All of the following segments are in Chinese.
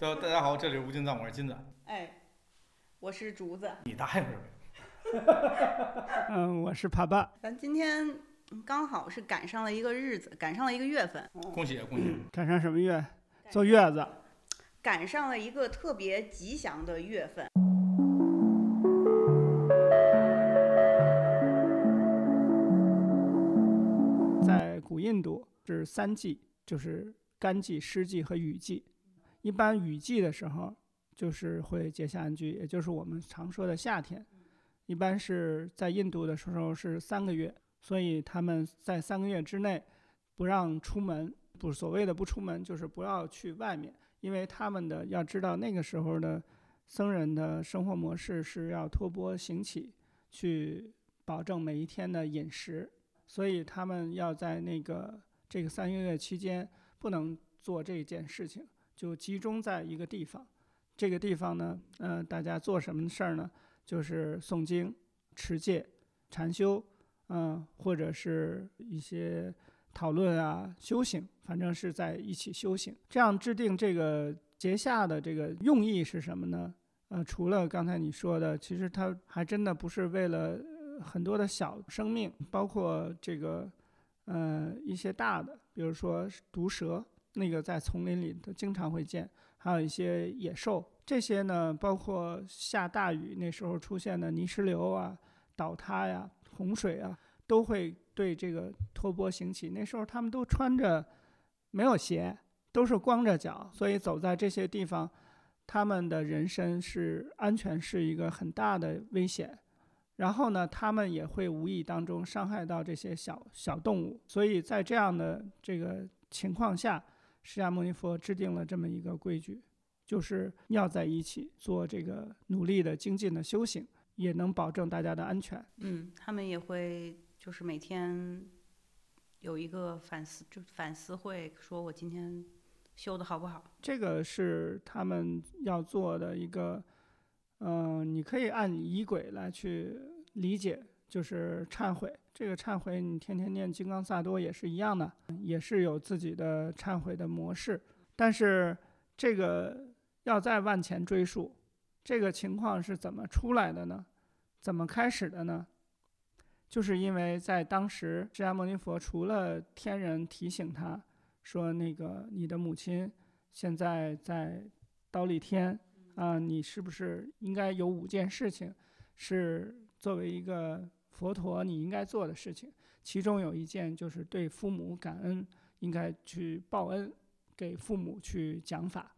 大大家好，这里是无尽藏，我是金子。哎，我是竹子。你答应是呗？嗯，我是爬爸。咱今天刚好是赶上了一个日子，赶上了一个月份，恭喜恭喜！赶上什么月？坐月子。赶上了一个特别吉祥的月份。在古印度是三季，就是干季、湿季和雨季。一般雨季的时候，就是会结下安居，也就是我们常说的夏天。一般是在印度的时候是三个月，所以他们在三个月之内不让出门，不所谓的不出门，就是不要去外面，因为他们的要知道那个时候的僧人的生活模式是要托钵行乞，去保证每一天的饮食，所以他们要在那个这个三个月期间不能做这件事情，就集中在一个地方。这个地方呢，呃，大家做什么事儿呢？就是诵经、持戒、禅修，嗯，或者是一些讨论啊、修行，反正是在一起修行。这样制定这个节下的这个用意是什么呢？呃，除了刚才你说的，其实它还真的不是为了很多的小生命，包括这个，呃，一些大的，比如说毒蛇，那个在丛林里都经常会见，还有一些野兽。这些呢，包括下大雨那时候出现的泥石流啊、倒塌呀、洪水啊，都会对这个托钵行乞。那时候他们都穿着没有鞋，都是光着脚，所以走在这些地方，他们的人身是安全是一个很大的危险。然后呢，他们也会无意当中伤害到这些小小动物。所以在这样的这个情况下，释迦牟尼佛制定了这么一个规矩。就是要在一起做这个努力的精进的修行，也能保证大家的安全。嗯，他们也会就是每天有一个反思，就反思会，说我今天修的好不好？这个是他们要做的一个，嗯，你可以按仪轨来去理解，就是忏悔。这个忏悔，你天天念金刚萨埵也是一样的，也是有自己的忏悔的模式，但是这个。要再往前追溯，这个情况是怎么出来的呢？怎么开始的呢？就是因为在当时，释迦牟尼佛除了天人提醒他说：“那个你的母亲现在在刀立天啊，你是不是应该有五件事情是作为一个佛陀你应该做的事情？其中有一件就是对父母感恩，应该去报恩，给父母去讲法。”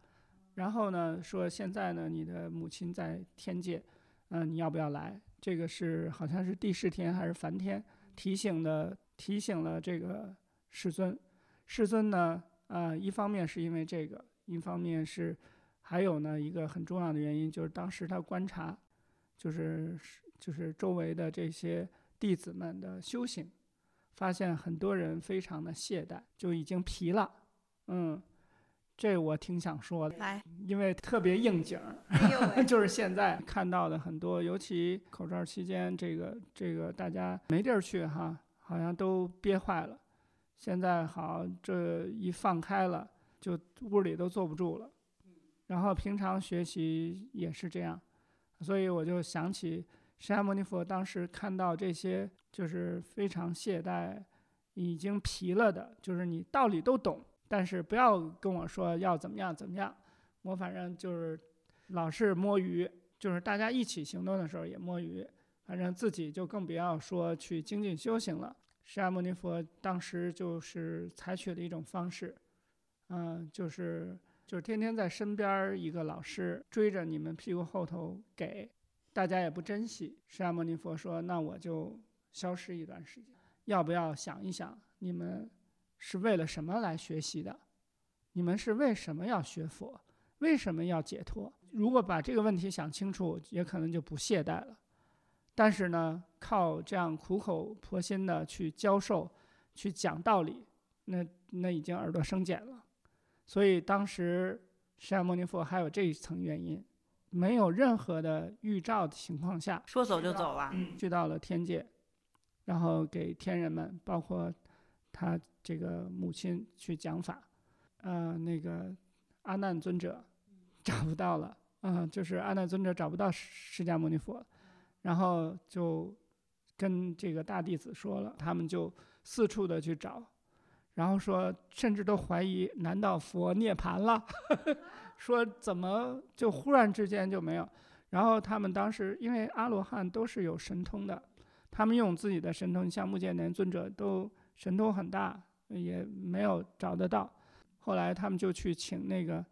然后呢，说现在呢，你的母亲在天界，嗯，你要不要来？这个是好像是地释天还是梵天提醒的，提醒了这个世尊。世尊呢，啊，一方面是因为这个，一方面是还有呢一个很重要的原因，就是当时他观察，就是就是周围的这些弟子们的修行，发现很多人非常的懈怠，就已经疲了，嗯。这我挺想说的，来，因为特别应景儿，就是现在看到的很多，尤其口罩期间，这个这个大家没地儿去哈，好像都憋坏了。现在好，这一放开了，就屋里都坐不住了。然后平常学习也是这样，所以我就想起释迦牟尼佛当时看到这些，就是非常懈怠、已经疲了的，就是你道理都懂。但是不要跟我说要怎么样怎么样，我反正就是老是摸鱼，就是大家一起行动的时候也摸鱼，反正自己就更不要说去精进修行了。释迦牟尼佛当时就是采取了一种方式，嗯，就是就是天天在身边一个老师追着你们屁股后头给，大家也不珍惜。释迦牟尼佛说：“那我就消失一段时间，要不要想一想你们？”是为了什么来学习的？你们是为什么要学佛？为什么要解脱？如果把这个问题想清楚，也可能就不懈怠了。但是呢，靠这样苦口婆心的去教授、去讲道理，那那已经耳朵生茧了。所以当时释迦牟尼佛还有这一层原因，没有任何的预兆的情况下，说走就走了，去到了天界，然后给天人们，包括。他这个母亲去讲法，呃，那个阿难尊者，找不到了，嗯，就是阿难尊者找不到释迦牟尼佛，然后就跟这个大弟子说了，他们就四处的去找，然后说甚至都怀疑，难道佛涅槃了？说怎么就忽然之间就没有？然后他们当时因为阿罗汉都是有神通的，他们用自己的神通，像目犍连尊者都神通很大，也没有找得到。后来他们就去请那个，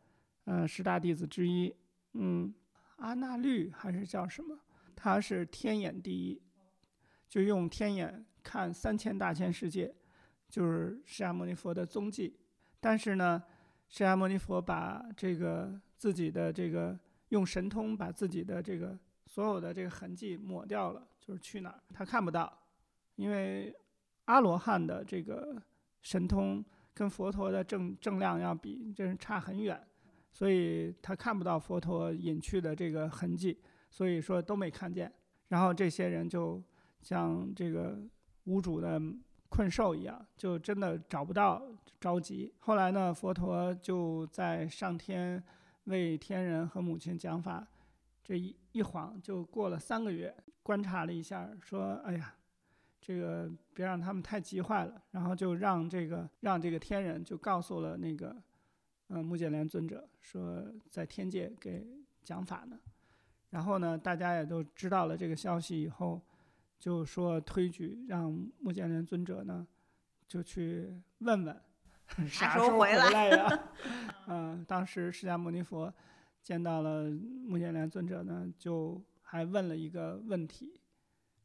呃，十大弟子之一，嗯，阿那律还是叫什么？他是天眼第一，就用天眼看三千大千世界，就是释迦牟尼佛的踪迹。但是呢，释迦牟尼佛把这个自己的这个用神通把自己的这个所有的这个痕迹抹掉了，就是去哪儿他看不到，因为阿罗汉的这个神通。跟佛陀的正正量要比，真是差很远，所以他看不到佛陀隐去的这个痕迹，所以说都没看见。然后这些人就像这个无主的困兽一样，就真的找不到，着急。后来呢，佛陀就在上天为天人和母亲讲法，这一一晃就过了三个月，观察了一下，说：“哎呀。”这个别让他们太急坏了，然后就让这个让这个天人就告诉了那个，呃，目犍连尊者说在天界给讲法呢。然后呢，大家也都知道了这个消息以后，就说推举让目犍连尊者呢，就去问问 啥时候回来呀？嗯，当时释迦牟尼佛见到了目犍连尊者呢，就还问了一个问题。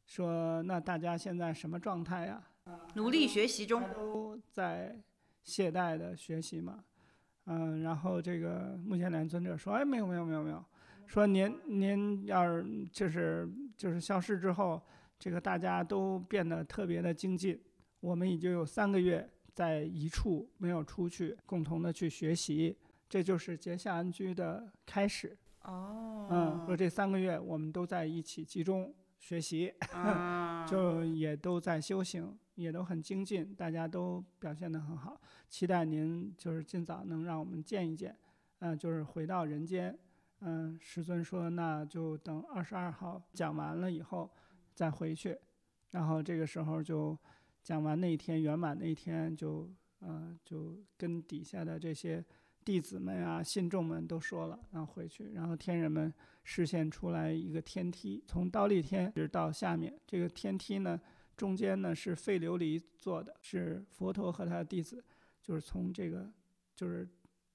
说那大家现在什么状态呀？努力学习中，都在懈怠的学习嘛。嗯，然后这个目犍连尊者说：“哎，没有没有没有没有，说您您要是就是就是消失之后，这个大家都变得特别的精进。我们已经有三个月在一处没有出去，共同的去学习，这就是结下安居的开始。哦，嗯，说这三个月我们都在一起集中。”学习，就也都在修行，也都很精进，大家都表现得很好。期待您就是尽早能让我们见一见，嗯，就是回到人间。嗯，师尊说那就等二十二号讲完了以后再回去，然后这个时候就讲完那一天圆满那一天就嗯就跟底下的这些。弟子们啊，信众们都说了，然后回去，然后天人们视现出来一个天梯，从刀立天直到下面。这个天梯呢，中间呢是废琉璃做的，是佛陀和他的弟子，就是从这个，就是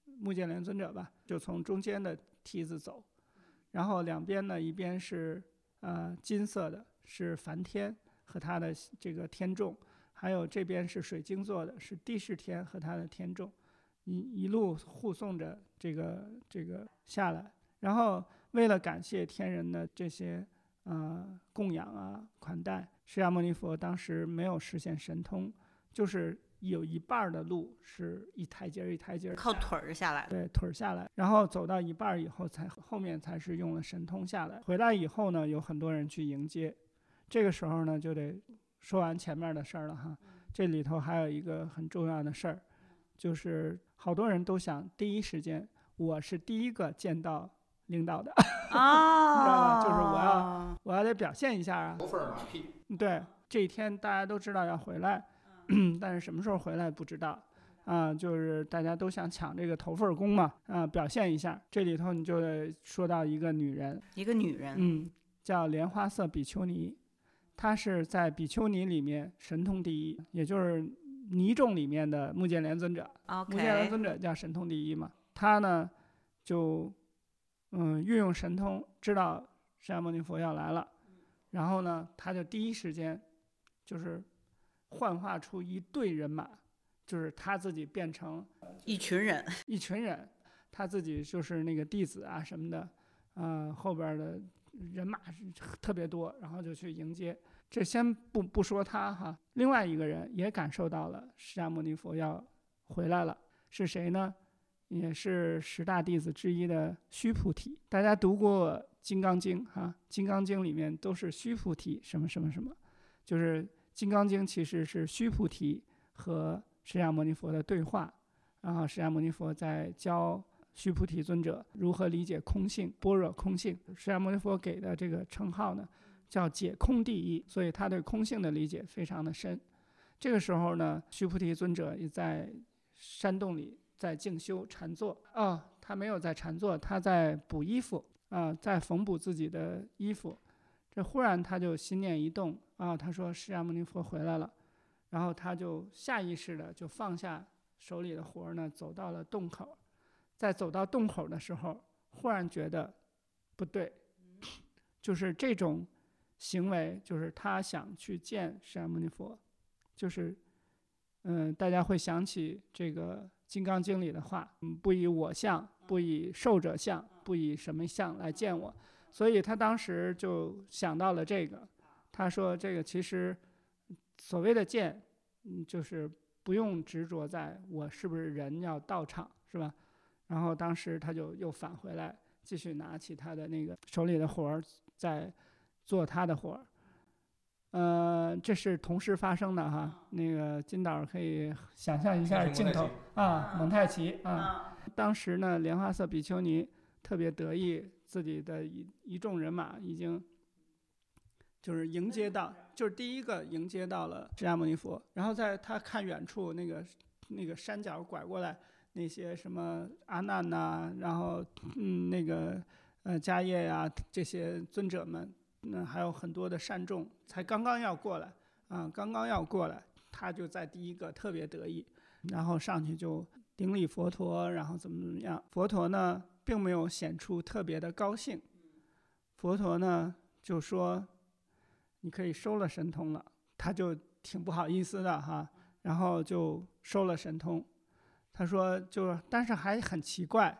目犍连尊者吧，就从中间的梯子走，然后两边呢，一边是呃金色的，是梵天和他的这个天众，还有这边是水晶做的，是帝释天和他的天众。一一路护送着这个这个下来，然后为了感谢天人的这些呃供养啊款待，释迦牟尼佛当时没有实现神通，就是有一半的路是一台阶一台阶靠腿儿下来，对腿儿下来，然后走到一半以后才后面才是用了神通下来。回来以后呢，有很多人去迎接，这个时候呢就得说完前面的事儿了哈，这里头还有一个很重要的事儿。就是好多人都想第一时间，我是第一个见到领导的，啊，知道吧？就是我要我要得表现一下啊。头份马屁。对，这一天大家都知道要回来，但是什么时候回来不知道，啊，就是大家都想抢这个头份工嘛，啊，表现一下。这里头你就得说到一个女人，一个女人，嗯，叫莲花色比丘尼，她是在比丘尼里面神通第一，也就是。尼众里面的目犍连尊者，目犍连尊者叫神通第一嘛，他呢就嗯运用神通知道释迦牟尼佛要来了，然后呢他就第一时间就是幻化出一队人马，就是他自己变成 一群人，一群人，他自己就是那个弟子啊什么的，嗯后边的人马是特别多，然后就去迎接。这先不不说他哈，另外一个人也感受到了释迦牟尼佛要回来了，是谁呢？也是十大弟子之一的须菩提。大家读过《金刚经》哈，《金刚经》里面都是须菩提什么什么什么，就是《金刚经》其实是须菩提和释迦牟尼佛的对话，然后释迦牟尼佛在教须菩提尊者如何理解空性、般若空性。释迦牟尼佛给的这个称号呢，叫解空第一，所以他对空性的理解非常的深。这个时候呢，须菩提尊者也在山洞里在静修禅坐。哦，他没有在禅坐，他在补衣服啊，在缝补自己的衣服。这忽然他就心念一动啊，他说释迦牟尼佛回来了，然后他就下意识的就放下手里的活儿呢，走到了洞口。在走到洞口的时候，忽然觉得不对，就是这种行为，就是他想去见释迦牟尼佛，就是嗯，大家会想起这个《金刚经》里的话，嗯，不以我相，不以受者相，不以什么相来见我。所以他当时就想到了这个，他说：“这个其实所谓的见，嗯，就是不用执着在我是不是人要到场，是吧？”然后当时他就又返回来，继续拿起他的那个手里的活儿，在做他的活儿。呃，这是同时发生的哈。那个金导可以想象一下镜头啊，蒙太奇啊。当时呢，莲花色比丘尼特别得意。自己的一一众人马已经，就是迎接到，就是第一个迎接到了释迦牟尼佛。然后在他看远处那个那个山脚拐过来，那些什么阿难呐，然后嗯那个呃迦叶呀这些尊者们，那还有很多的善众，才刚刚要过来啊，刚刚要过来，他就在第一个特别得意，然后上去就顶礼佛陀，然后怎么怎么样，佛陀呢？并没有显出特别的高兴，佛陀呢就说：“你可以收了神通了。”他就挺不好意思的哈，然后就收了神通。他说：“就但是还很奇怪，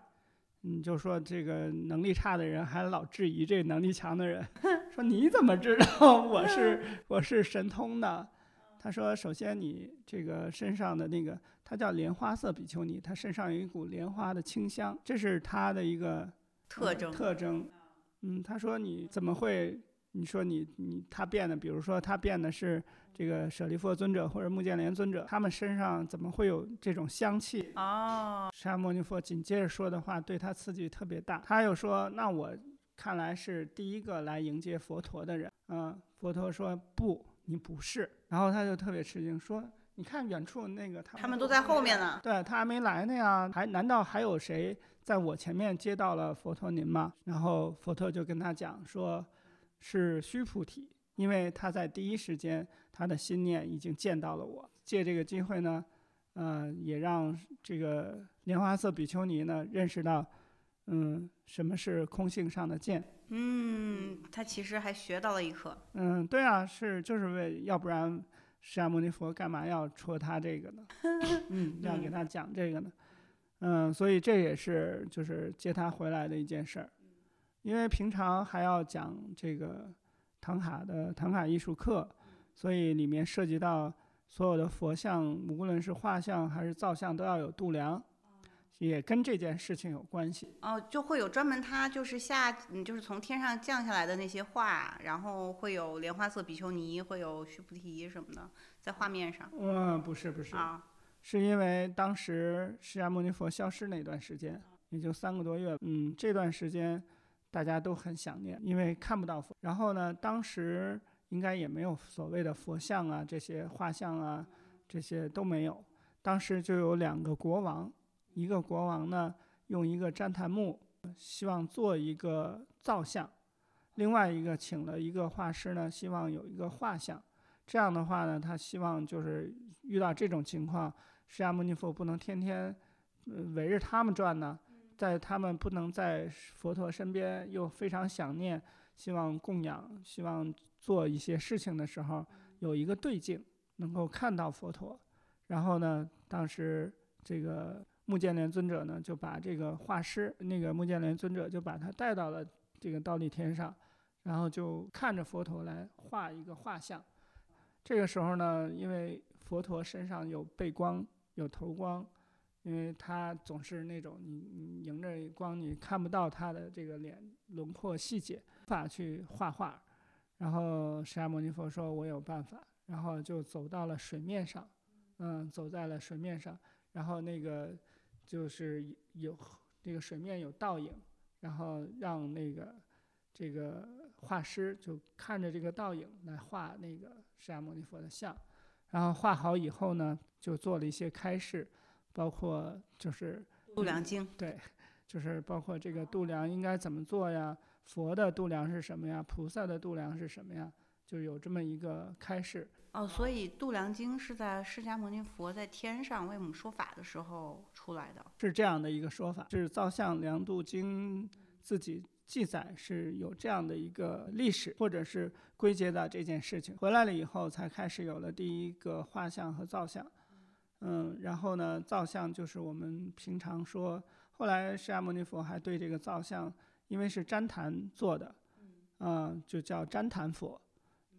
你，就说这个能力差的人还老质疑这能力强的人，说你怎么知道我是 我是神通呢？”他说：“首先你这个身上的那个。”他叫莲花色比丘尼，他身上有一股莲花的清香，这是他的一个特征。特征，嗯，他说你怎么会？你说你你他变的，比如说他变的是这个舍利弗尊者或者目犍连尊者，他们身上怎么会有这种香气？哦，释迦牟尼佛紧接着说的话对他刺激特别大，他又说：“那我看来是第一个来迎接佛陀的人。”嗯，佛陀说：“不，你不是。”然后他就特别吃惊说。你看远处那个，他他们都在后面呢。对他还没来呢呀，还难道还有谁在我前面接到了佛陀您吗？然后佛陀就跟他讲说，是须菩提，因为他在第一时间他的心念已经见到了我。借这个机会呢，嗯，也让这个莲花色比丘尼呢认识到，嗯，什么是空性上的见。嗯，他其实还学到了一课。嗯，对啊，是就是为要不然。释迦牟尼佛干嘛要戳他这个呢？嗯，要给他讲这个呢？嗯，所以这也是就是接他回来的一件事儿，因为平常还要讲这个唐卡的唐卡艺术课，所以里面涉及到所有的佛像，无论是画像还是造像，都要有度量。也跟这件事情有关系哦，就会有专门他就是下，嗯，就是从天上降下来的那些画，然后会有莲花色比丘尼，会有须菩提什么的在画面上。嗯，不是不是啊，是因为当时释迦牟尼佛消失那段时间，也就三个多月，嗯，这段时间大家都很想念，因为看不到佛。然后呢，当时应该也没有所谓的佛像啊，这些画像啊，这些都没有。当时就有两个国王。一个国王呢，用一个旃檀木，希望做一个造像；另外一个请了一个画师呢，希望有一个画像。这样的话呢，他希望就是遇到这种情况，释迦牟尼佛不能天天围着他们转呢，在他们不能在佛陀身边，又非常想念，希望供养，希望做一些事情的时候，有一个对镜，能够看到佛陀。然后呢，当时这个。木建连尊者呢，就把这个画师，那个木建连尊者就把他带到了这个倒立天上，然后就看着佛陀来画一个画像。这个时候呢，因为佛陀身上有背光、有头光，因为他总是那种你你迎着光，你看不到他的这个脸轮廓细节，无法去画画。然后释迦牟尼佛说：“我有办法。”然后就走到了水面上，嗯，走在了水面上，然后那个。就是有这个水面有倒影，然后让那个这个画师就看着这个倒影来画那个释迦牟尼佛的像，然后画好以后呢，就做了一些开示，包括就是度量经，对，就是包括这个度量应该怎么做呀？佛的度量是什么呀？菩萨的度量是什么呀？就有这么一个开示。哦，所以度量经是在释迦牟尼佛在天上为我们说法的时候出来的。是这样的一个说法，是《造像量度经》自己记载是有这样的一个历史，或者是归结到这件事情。回来了以后，才开始有了第一个画像和造像。嗯，然后呢，造像就是我们平常说，后来释迦牟尼佛还对这个造像，因为是旃檀做的，嗯，就叫旃檀佛。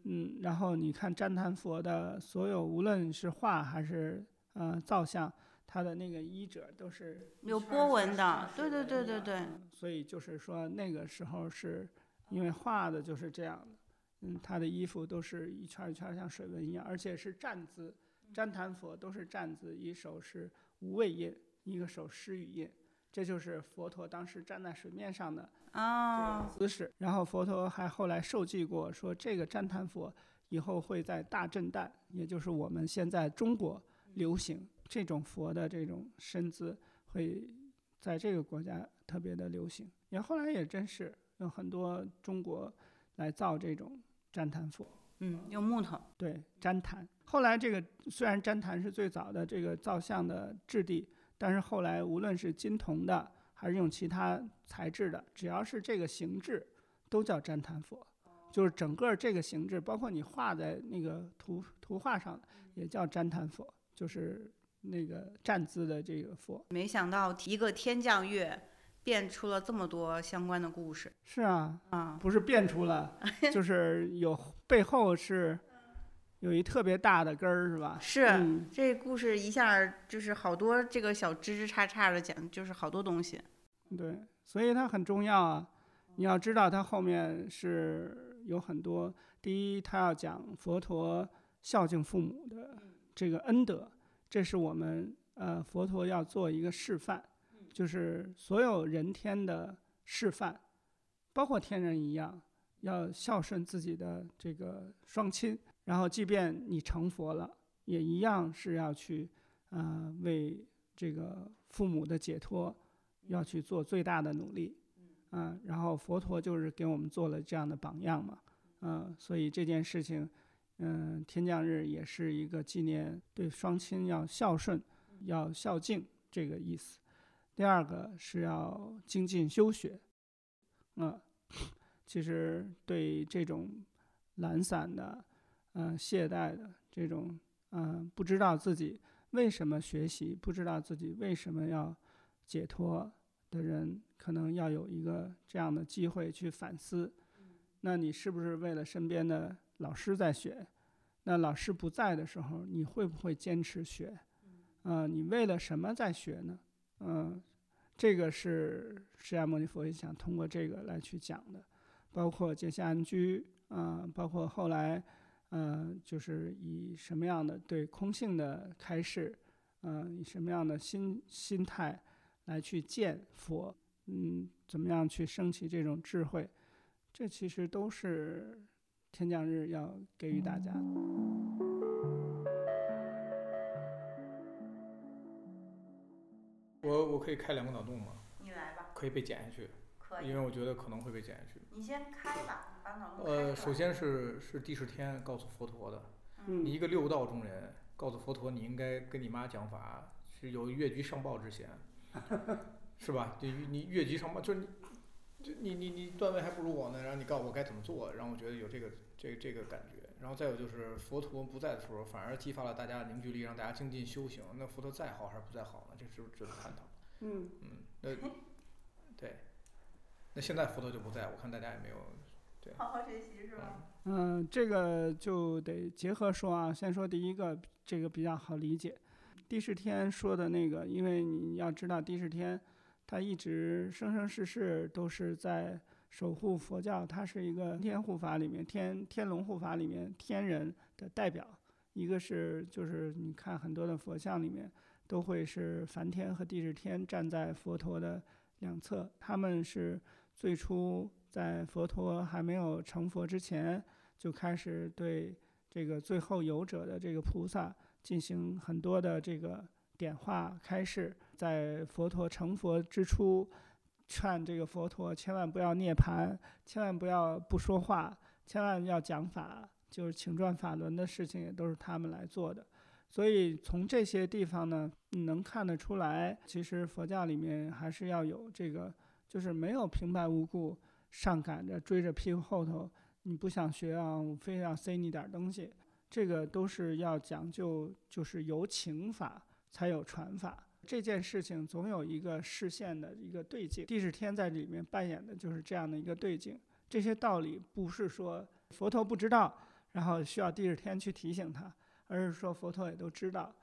嗯，然后你看旃檀佛的所有，无论是画还是呃造像，它的那个衣褶都是有波纹的，对对对对对。所以就是说那个时候是因为画的就是这样的，嗯，他的衣服都是一圈一圈像水纹一样，而且是站姿，旃檀佛都是站姿，一手是无畏印，一个手施语印，这就是佛陀当时站在水面上的。啊，姿势。然后佛陀还后来受记过，说这个旃檀佛以后会在大震旦，也就是我们现在中国流行这种佛的这种身姿，会在这个国家特别的流行。也后来也真是有很多中国来造这种旃檀佛，嗯，用木头，对，旃檀。后来这个虽然旃檀是最早的这个造像的质地，但是后来无论是金铜的。还是用其他材质的，只要是这个形制，都叫旃檀佛。就是整个这个形制，包括你画在那个图图画上，也叫旃檀佛，就是那个站姿的这个佛。没想到一个天降月，变出了这么多相关的故事。是啊，啊，不是变出了，就是有背后是有一特别大的根儿，是吧？是，嗯这故事一下就是好多这个小枝枝杈杈的讲，就是好多东西。对，所以它很重要啊。你要知道，它后面是有很多。第一，它要讲佛陀孝敬父母的这个恩德，这是我们呃佛陀要做一个示范，就是所有人天的示范，包括天人一样，要孝顺自己的这个双亲。然后，即便你成佛了，也一样是要去呃为这个父母的解脱。要去做最大的努力，嗯，然后佛陀就是给我们做了这样的榜样嘛，嗯，所以这件事情，嗯，天降日也是一个纪念对双亲要孝顺、要孝敬这个意思。第二个是要精进修学，嗯，其实对这种懒散的、嗯懈怠的这种，嗯，不知道自己为什么学习，不知道自己为什么要。解脱的人可能要有一个这样的机会去反思，那你是不是为了身边的老师在学？那老师不在的时候，你会不会坚持学？嗯，你为了什么在学呢？嗯，这个是释迦牟尼佛也想通过这个来去讲的，包括结下安居，啊，包括后来，嗯，就是以什么样的对空性的开示，嗯，以什么样的心心态。来去见佛，嗯，怎么样去升起这种智慧？这其实都是天降日要给予大家的。我我可以开两个脑洞吗？你来吧，可以被剪下去，可因为我觉得可能会被剪下去。你先开吧，把脑洞呃，首先是是第十天告诉佛陀的，嗯你一个六道中人，告诉佛陀你应该跟你妈讲法，是有越级上报之嫌，是吧？你你越级上报，就是你，就你你你段位还不如我呢，然后你告诉我该怎么做，让我觉得有这个这这个感觉。然后再有就是佛陀不在的时候，反而激发了大家的凝聚力，让大家精进修行。那佛陀再好还是不再好呢？这是不是值得探讨？嗯嗯，那对，那现在佛陀就不在，我看大家也没有好好学习是吧？嗯，这个就得结合说啊。先说第一个，这个比较好理解。第十天说的那个，因为你要知道，第十天他一直生生世世都是在守护佛教，他是一个天护法里面天天龙护法里面天人的代表。一个是就是你看很多的佛像里面都会是梵天和地释天站在佛陀的两侧，他们是最初在佛陀还没有成佛之前，就开始对这个最后游者的这个菩萨进行很多的这个点化开示，在佛陀成佛之初，劝这个佛陀千万不要涅槃，千万不要不说话，千万要讲法，就是请转法轮的事情也都是他们来做的。所以从这些地方呢，你能看得出来，其实佛教里面还是要有这个，就是没有平白无故上赶着追着屁股后头，你不想学啊，我非要塞你点东西，这个都是要讲究，就是有请法才有传法。这件事情总有一个视线的一个对境，地势天在里面扮演的就是这样的一个对境。这些道理不是说佛陀不知道，然后需要地势天去提醒他，而是说佛陀也都知道。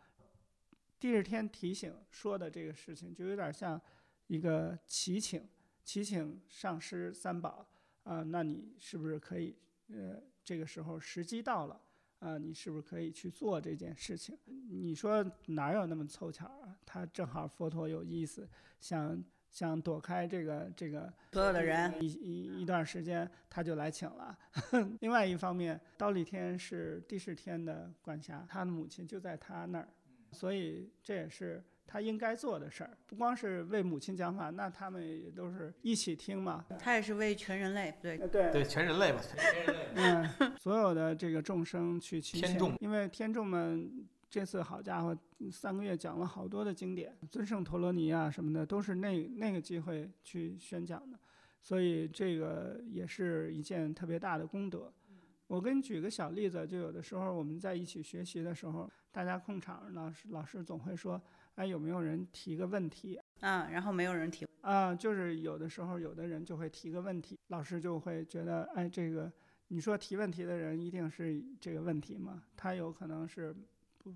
地势天提醒说的这个事情，就有点像一个祈请，祈请上师三宝啊，那你是不是可以？呃，这个时候时机到了。啊，你是不是可以去做这件事情？你说哪有那么凑巧啊？他正好佛陀有意思，想想躲开这个这个所有的人一一一段时间，他就来请了。另外一方面，刀立天是帝释天的管辖，他的母亲就在他那儿，所以这也是他应该做的事儿。不光是为母亲讲法，那他们也都是一起听嘛。他也是为全人类，对，对对全人类嘛，全人类。嗯，所有的这个众生去祈天众因为天众们这次好家伙，三个月讲了好多的经典，尊圣陀罗尼啊什么的，都是那那个机会去宣讲的，所以这个也是一件特别大的功德。我给你举个小例子，就有的时候我们在一起学习的时候，大家控场，老师老师总会说，哎，有没有人提个问题？嗯，然后没有人提，啊，就是有的时候有的人就会提个问题，老师就会觉得，哎，这个你说提问题的人一定是这个问题吗？他有可能是不，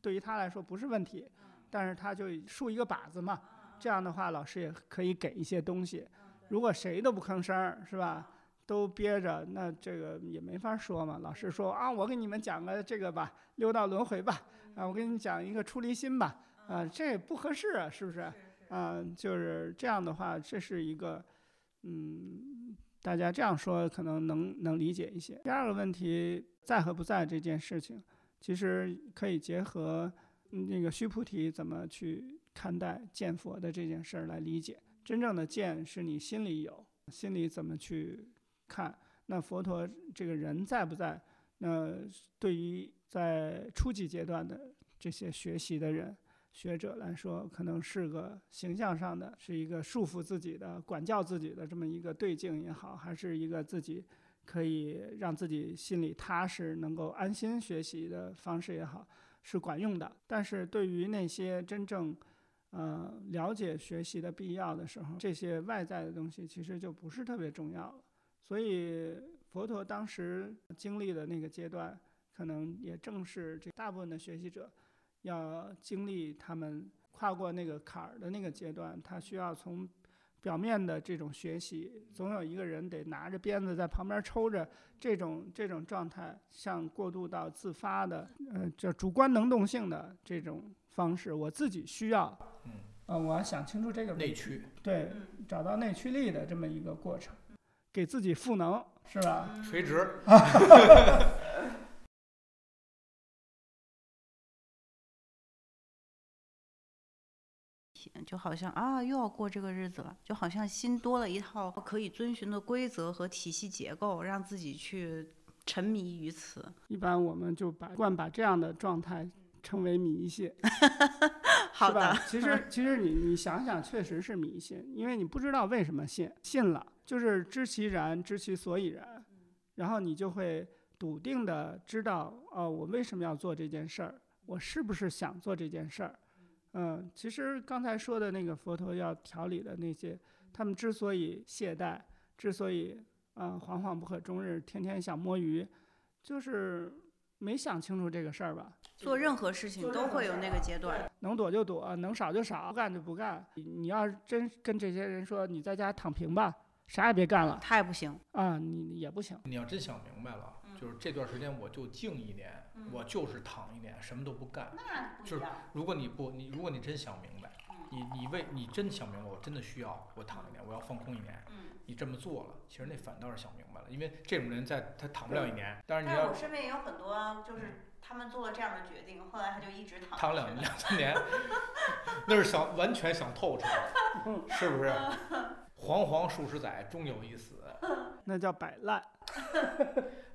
对于他来说不是问题，但是他就竖一个靶子嘛，这样的话老师也可以给一些东西。如果谁都不吭声儿，是吧？都憋着，那这个也没法说嘛。老师说啊，我给你们讲个这个吧，六道轮回吧，啊，我给你们讲一个出离心吧，啊，这也不合适啊，是不是？啊，就是这样的话，这是一个，嗯，大家这样说可能能能理解一些。第二个问题，在和不在这件事情，其实可以结合嗯那个须菩提怎么去看待见佛的这件事儿来理解。真正的见是你心里有，心里怎么去看。那佛陀这个人在不在？那对于在初级阶段的这些学习的人，学者来说，可能是个形象上的，是一个束缚自己的、管教自己的这么一个对境也好，还是一个自己可以让自己心里踏实、能够安心学习的方式也好，是管用的。但是对于那些真正呃了解学习的必要的时候，这些外在的东西其实就不是特别重要了。所以佛陀当时经历的那个阶段，可能也正是这大部分的学习者。要经历他们跨过那个坎儿的那个阶段，他需要从表面的这种学习，总有一个人得拿着鞭子在旁边抽着，这种这种状态，向过渡到自发的，呃，叫主观能动性的这种方式，我自己需要，嗯，呃，我要想清楚这个内驱对，找到内驱力的这么一个过程，给自己赋能，是吧？垂直，就好像啊又要过这个日子了，就好像新多了一套可以遵循的规则和体系结构，让自己去沉迷于此。一般我们就把惯把这样的状态称为迷信。好是吧的，？其实其实你你想想，确实是迷信，因为你不知道为什么信，信了就是知其然，知其所以然，然后你就会笃定的知道，哦，我为什么要做这件事儿，我是不是想做这件事儿。嗯，其实刚才说的那个佛陀要调理的那些，他们之所以懈怠，之所以啊、惶惶不可终日，天天想摸鱼，就是没想清楚这个事儿吧。做任何事情都会有那个阶段。能躲就躲，能少就少，不干就不干。你你要是真跟这些人说你在家躺平吧，啥也别干了他也不行，啊，你也不行。你要真想明白了，就是这段时间我就静一年，我就是躺一年，什么都不干。那就是如果你不，你如果你真想明白，你你为你真想明白，我真的需要我躺一年，我要放空一年。嗯。你这么做了，其实那反倒是想明白了，因为这种人在他躺不了一年，但是你要我身边也有很多，就是他们做了这样的决定，后来他就一直躺躺两两三年，那是想完全想透彻了，是不是？惶惶数十载，终有一死。那叫摆烂。